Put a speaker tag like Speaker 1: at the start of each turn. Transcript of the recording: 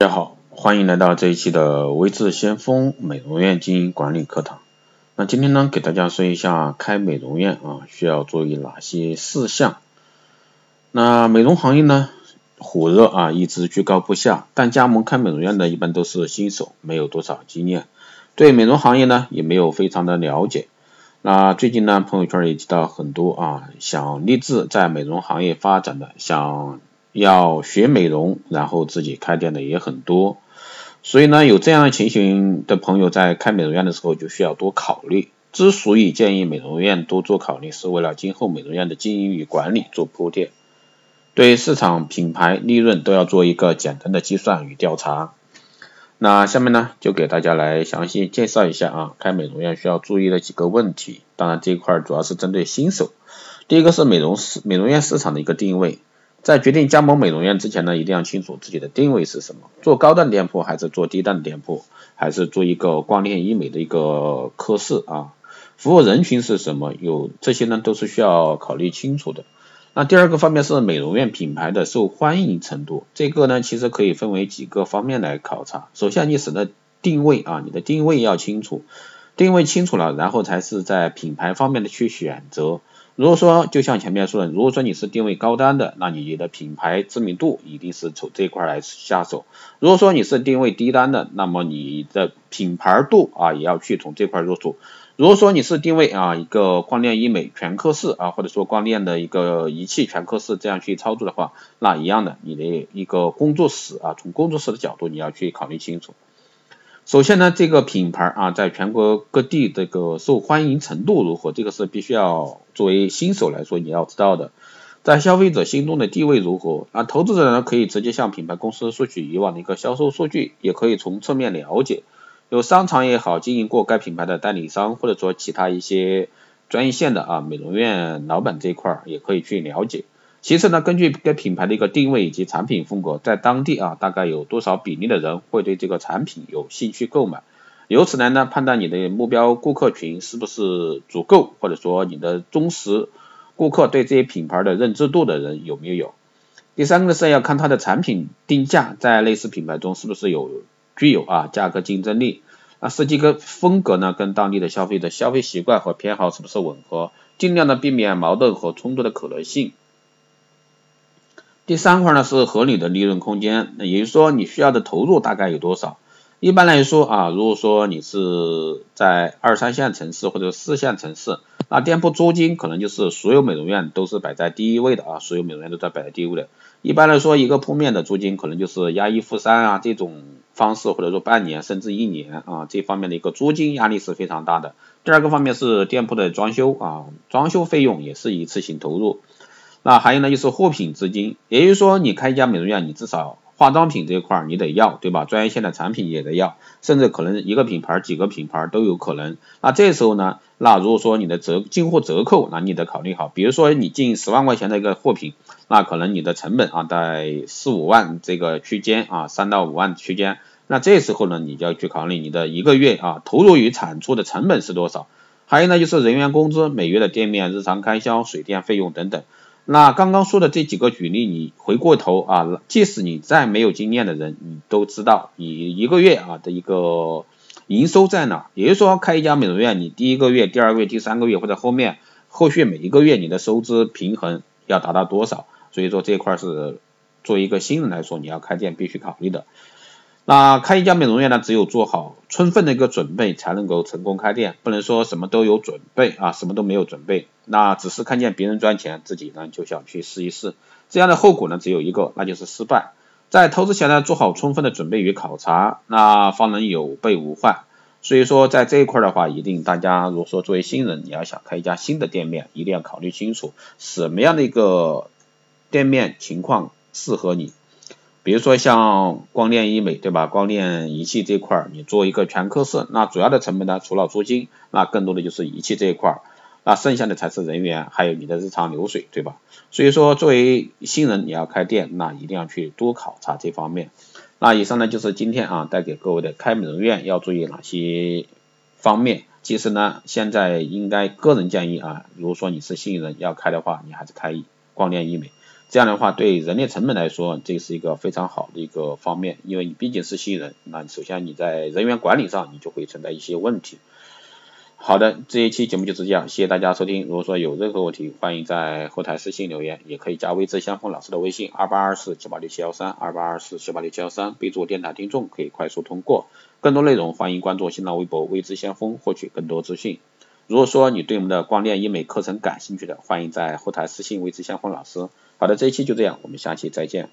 Speaker 1: 大家好，欢迎来到这一期的微智先锋美容院经营管理课堂。那今天呢，给大家说一下开美容院啊需要注意哪些事项。那美容行业呢火热啊，一直居高不下，但加盟开美容院的一般都是新手，没有多少经验，对美容行业呢也没有非常的了解。那最近呢，朋友圈也提到很多啊，想立志在美容行业发展的，想。要学美容，然后自己开店的也很多，所以呢，有这样的情形的朋友在开美容院的时候就需要多考虑。之所以建议美容院多做考虑，是为了今后美容院的经营与管理做铺垫，对市场、品牌、利润都要做一个简单的计算与调查。那下面呢，就给大家来详细介绍一下啊，开美容院需要注意的几个问题。当然这一块主要是针对新手。第一个是美容市美容院市场的一个定位。在决定加盟美容院之前呢，一定要清楚自己的定位是什么，做高档店铺还是做低档店铺，还是做一个光电医美的一个科室啊？服务人群是什么？有这些呢，都是需要考虑清楚的。那第二个方面是美容院品牌的受欢迎程度，这个呢，其实可以分为几个方面来考察。首先，你使的定位啊，你的定位要清楚，定位清楚了，然后才是在品牌方面的去选择。如果说就像前面说的，如果说你是定位高端的，那你的品牌知名度一定是从这块来下手；如果说你是定位低端的，那么你的品牌度啊也要去从这块入手。如果说你是定位啊一个光电医美全科室啊，或者说光电的一个仪器全科室这样去操作的话，那一样的，你的一个工作室啊，从工作室的角度你要去考虑清楚。首先呢，这个品牌啊，在全国各地这个受欢迎程度如何，这个是必须要作为新手来说你要知道的。在消费者心中的地位如何啊？投资者呢可以直接向品牌公司索取以往的一个销售数据，也可以从侧面了解。有商场也好，经营过该品牌的代理商，或者说其他一些专业线的啊美容院老板这一块也可以去了解。其次呢，根据该品牌的一个定位以及产品风格，在当地啊，大概有多少比例的人会对这个产品有兴趣购买，由此来呢，判断你的目标顾客群是不是足够，或者说你的忠实顾客对这些品牌的认知度的人有没有。第三个是要看它的产品定价在类似品牌中是不是有具有啊价格竞争力，啊设计个风格呢跟当地的消费者消费习惯和偏好是不是吻合，尽量的避免矛盾和冲突的可能性。第三块呢是合理的利润空间，也就是说你需要的投入大概有多少？一般来说啊，如果说你是在二三线城市或者四线城市，那店铺租金可能就是所有美容院都是摆在第一位的啊，所有美容院都在摆在第一位的。一般来说，一个铺面的租金可能就是押一付三啊这种方式，或者说半年甚至一年啊这方面的一个租金压力是非常大的。第二个方面是店铺的装修啊，装修费用也是一次性投入。那还有呢，就是货品资金，也就是说，你开一家美容院，你至少化妆品这一块你得要，对吧？专业线的产品也得要，甚至可能一个品牌、几个品牌都有可能。那这时候呢，那如果说你的折进货折扣，那你得考虑好，比如说你进十万块钱的一个货品，那可能你的成本啊在四五万这个区间啊，三到五万区间。那这时候呢，你就要去考虑你的一个月啊投入与产出的成本是多少。还有呢，就是人员工资、每月的店面日常开销、水电费用等等。那刚刚说的这几个举例，你回过头啊，即使你再没有经验的人，你都知道你一个月啊的一个营收在哪。也就是说，开一家美容院，你第一个月、第二个月、第三个月或者后面后续每一个月你的收支平衡要达到多少？所以说这块是作为一个新人来说，你要开店必须考虑的。那开一家美容院呢，只有做好充分的一个准备，才能够成功开店。不能说什么都有准备啊，什么都没有准备，那只是看见别人赚钱，自己呢就想去试一试，这样的后果呢只有一个，那就是失败。在投资前呢，做好充分的准备与考察，那方能有备无患。所以说，在这一块的话，一定大家如果说作为新人，你要想开一家新的店面，一定要考虑清楚什么样的一个店面情况适合你。比如说像光电医美，对吧？光电仪器这块儿，你做一个全科室，那主要的成本呢，除了租金，那更多的就是仪器这一块儿，那剩下的才是人员，还有你的日常流水，对吧？所以说，作为新人你要开店，那一定要去多考察这方面。那以上呢就是今天啊带给各位的开美容院要注意哪些方面。其实呢，现在应该个人建议啊，如果说你是新人要开的话，你还是开光电医美。这样的话对人力成本来说，这是一个非常好的一个方面，因为你毕竟是新人，那首先你在人员管理上你就会存在一些问题。好的，这一期节目就是这样，谢谢大家收听。如果说有任何问题，欢迎在后台私信留言，也可以加微知相锋老师的微信二八二四七八六七幺三二八二四七八六七幺三，备注电台听众，可以快速通过。更多内容欢迎关注新浪微博微知先锋，获取更多资讯。如果说你对我们的光电医美课程感兴趣的，欢迎在后台私信微知先锋老师。好的，这一期就这样，我们下期再见。